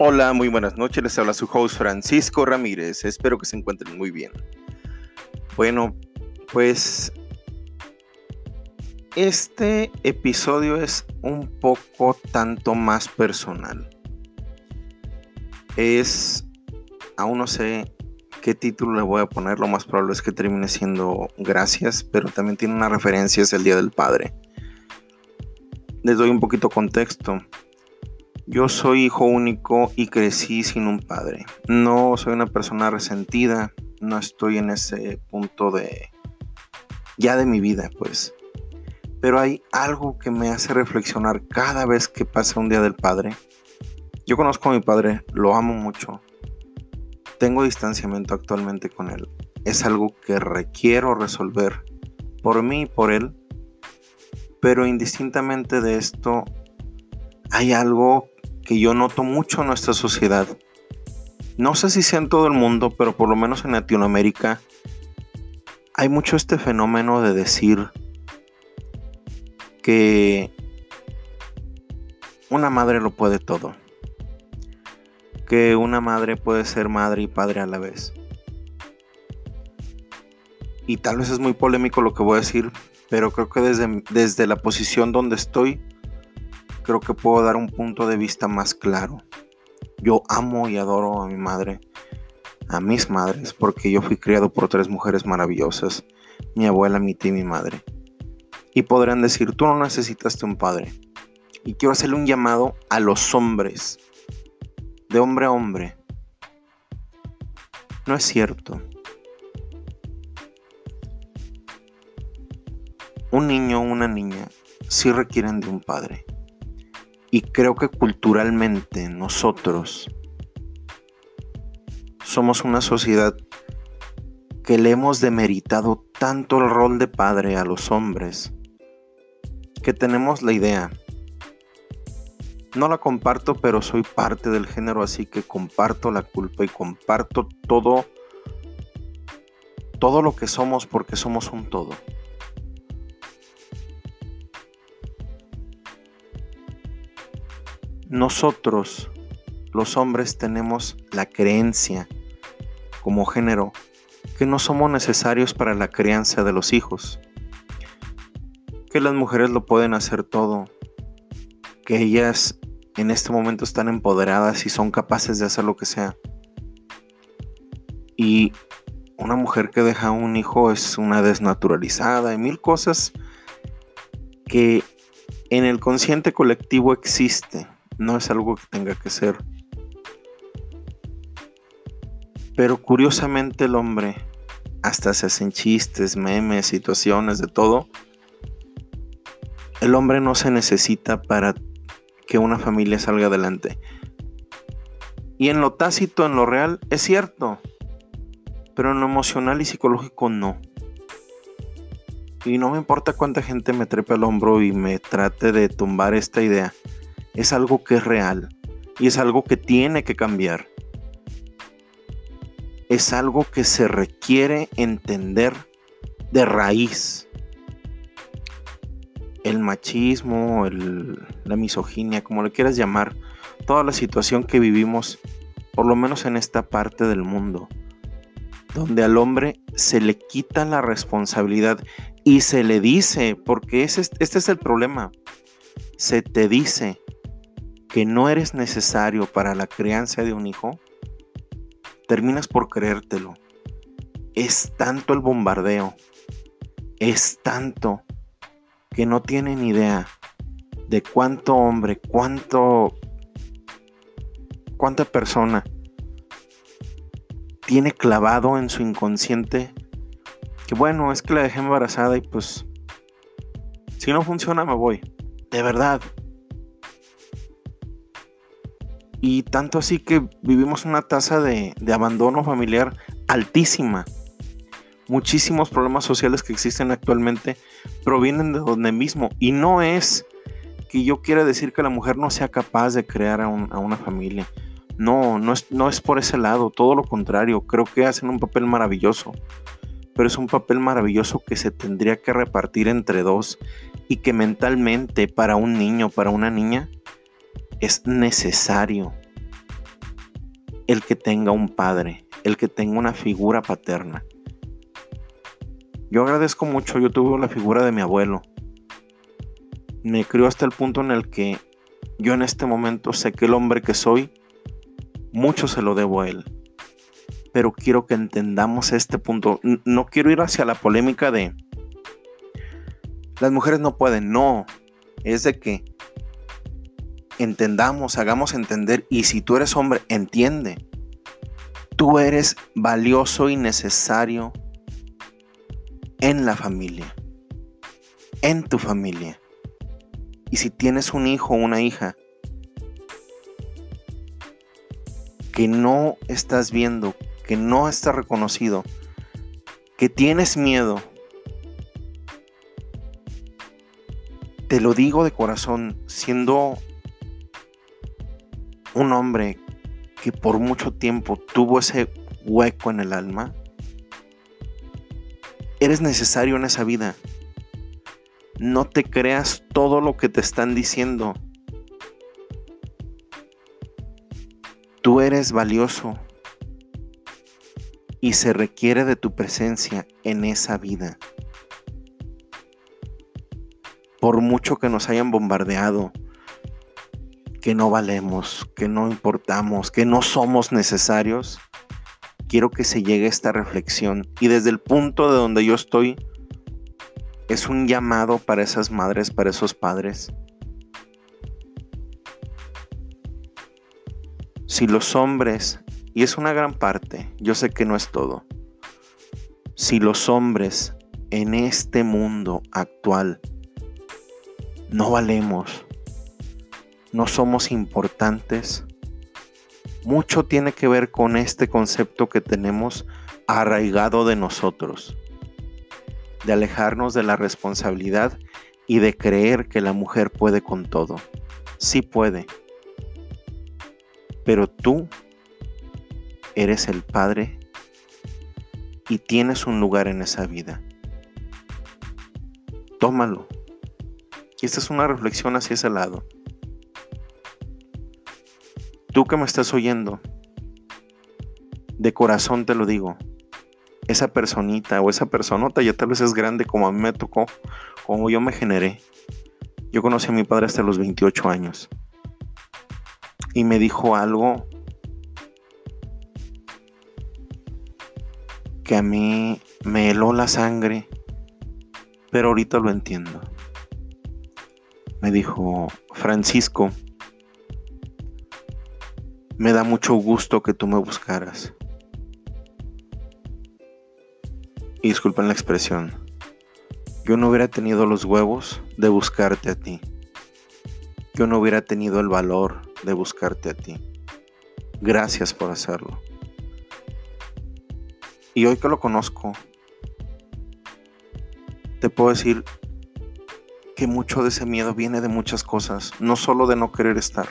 Hola, muy buenas noches. Les habla su host Francisco Ramírez. Espero que se encuentren muy bien. Bueno, pues este episodio es un poco tanto más personal. Es, aún no sé qué título le voy a poner, lo más probable es que termine siendo Gracias, pero también tiene una referencia, es el Día del Padre. Les doy un poquito contexto. Yo soy hijo único y crecí sin un padre. No soy una persona resentida, no estoy en ese punto de ya de mi vida, pues. Pero hay algo que me hace reflexionar cada vez que pasa un día del padre. Yo conozco a mi padre, lo amo mucho. Tengo distanciamiento actualmente con él. Es algo que requiero resolver por mí y por él. Pero indistintamente de esto, hay algo que yo noto mucho en nuestra sociedad. No sé si sea en todo el mundo, pero por lo menos en Latinoamérica hay mucho este fenómeno de decir que una madre lo puede todo. Que una madre puede ser madre y padre a la vez. Y tal vez es muy polémico lo que voy a decir, pero creo que desde, desde la posición donde estoy, creo que puedo dar un punto de vista más claro. Yo amo y adoro a mi madre, a mis madres, porque yo fui criado por tres mujeres maravillosas, mi abuela, mi tía y mi madre. Y podrán decir, tú no necesitaste un padre. Y quiero hacerle un llamado a los hombres, de hombre a hombre. No es cierto. Un niño o una niña sí requieren de un padre. Y creo que culturalmente nosotros somos una sociedad que le hemos demeritado tanto el rol de padre a los hombres que tenemos la idea. No la comparto, pero soy parte del género, así que comparto la culpa y comparto todo todo lo que somos porque somos un todo. Nosotros, los hombres, tenemos la creencia como género que no somos necesarios para la crianza de los hijos, que las mujeres lo pueden hacer todo, que ellas en este momento están empoderadas y son capaces de hacer lo que sea. Y una mujer que deja un hijo es una desnaturalizada y mil cosas que en el consciente colectivo existe no es algo que tenga que ser. Pero curiosamente el hombre, hasta se hacen chistes, memes, situaciones, de todo. El hombre no se necesita para que una familia salga adelante. Y en lo tácito, en lo real, es cierto. Pero en lo emocional y psicológico no. Y no me importa cuánta gente me trepe al hombro y me trate de tumbar esta idea es algo que es real y es algo que tiene que cambiar. Es algo que se requiere entender de raíz. El machismo, la misoginia, como le quieras llamar, toda la situación que vivimos, por lo menos en esta parte del mundo, donde al hombre se le quita la responsabilidad y se le dice, porque este es el problema, se te dice que no eres necesario para la crianza de un hijo, terminas por creértelo. Es tanto el bombardeo, es tanto que no tienen idea de cuánto hombre, cuánto, cuánta persona tiene clavado en su inconsciente que bueno, es que la dejé embarazada y pues si no funciona me voy. De verdad, Y tanto así que vivimos una tasa de, de abandono familiar altísima. Muchísimos problemas sociales que existen actualmente provienen de donde mismo. Y no es que yo quiera decir que la mujer no sea capaz de crear a, una familia. No, no es, no es por ese lado, todo lo contrario. Creo que hacen un papel maravilloso. Pero es un papel maravilloso que se tendría que repartir entre dos y que mentalmente para un niño, para una niña, es necesario el que tenga un padre, el que tenga una figura paterna. Yo agradezco mucho, yo tuve la figura de mi abuelo. Me crió hasta el punto en el que yo en este momento sé que el hombre que soy, mucho se lo debo a él. Pero quiero que entendamos este punto. No quiero ir hacia la polémica de las mujeres no pueden, no. Es de que entendamos, hagamos entender. Y si tú eres hombre, entiende. Tú eres valioso y necesario en la familia. En tu familia. Y si tienes un hijo o una hija que no estás viendo, que no está reconocido, que tienes miedo, te lo digo de corazón, siendo un hombre que por mucho tiempo tuvo ese hueco en el alma, eres necesario en esa vida. No te creas todo lo que te están diciendo. Tú eres valioso y se requiere de tu presencia en esa vida. Por mucho que nos hayan bombardeado, que no valemos, que no importamos, que no somos necesarios, quiero que se llegue a esta reflexión. Y desde el punto de donde yo estoy, es un llamado para esas madres, para esos padres. Si los hombres, y es una gran parte, yo sé que no es todo, si los hombres en este mundo actual no valemos, no somos importantes, mucho tiene que ver con este concepto que tenemos arraigado de nosotros, de alejarnos de la responsabilidad y de creer que la mujer puede con todo. Sí puede, pero tú eres el Padre y tienes un lugar en esa vida. Tómalo. Y esta es una reflexión hacia ese lado. Tú que me estás oyendo, de corazón te lo digo, esa personita o esa personota ya tal vez es grande como a mí me tocó, como yo me generé. Yo conocí a mi padre hasta los 28 años. Y me dijo algo que a mí me heló la sangre, pero ahorita lo entiendo. Me dijo, Francisco, me da mucho gusto que tú me buscaras. Y disculpen la expresión. Yo no hubiera tenido los huevos de buscarte a ti. Yo no hubiera tenido el valor de buscarte a ti. Gracias por hacerlo. Y hoy que lo conozco, te puedo decir que mucho de ese miedo viene de muchas cosas, no solo de no querer estar.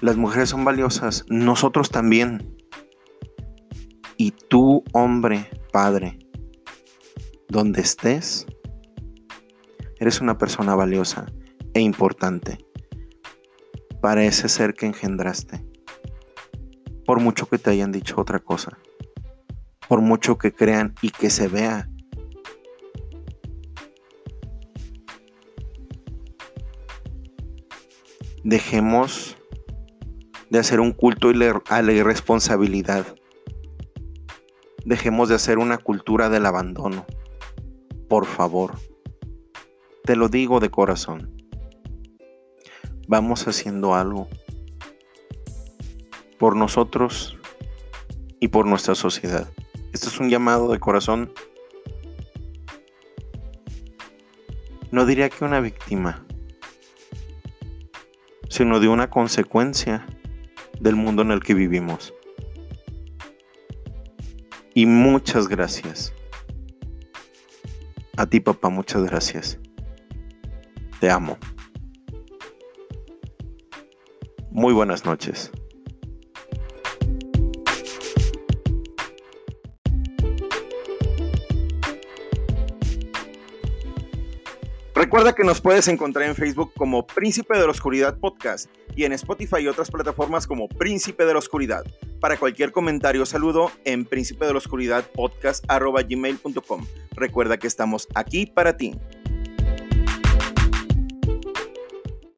Las mujeres son valiosas, nosotros también. Y tú, hombre, padre, donde estés, eres una persona valiosa e importante para ese ser que engendraste. Por mucho que te hayan dicho otra cosa, por mucho que crean y que se vea dejemos de hacer un culto a la irresponsabilidad. Dejemos de hacer una cultura del abandono. Por favor. Te lo digo de corazón. Vamos haciendo algo por nosotros y por nuestra sociedad. Esto es un llamado de corazón. No diría que una víctima, sino de una consecuencia del mundo en el que vivimos. Y muchas gracias. A ti papá, muchas gracias. Te amo. Muy buenas noches. Recuerda que nos puedes encontrar en Facebook como Príncipe de la Oscuridad Podcast y en Spotify y otras plataformas como Príncipe de la Oscuridad. Para cualquier comentario o saludo en príncipe de la oscuridad podcast Recuerda que estamos aquí para ti.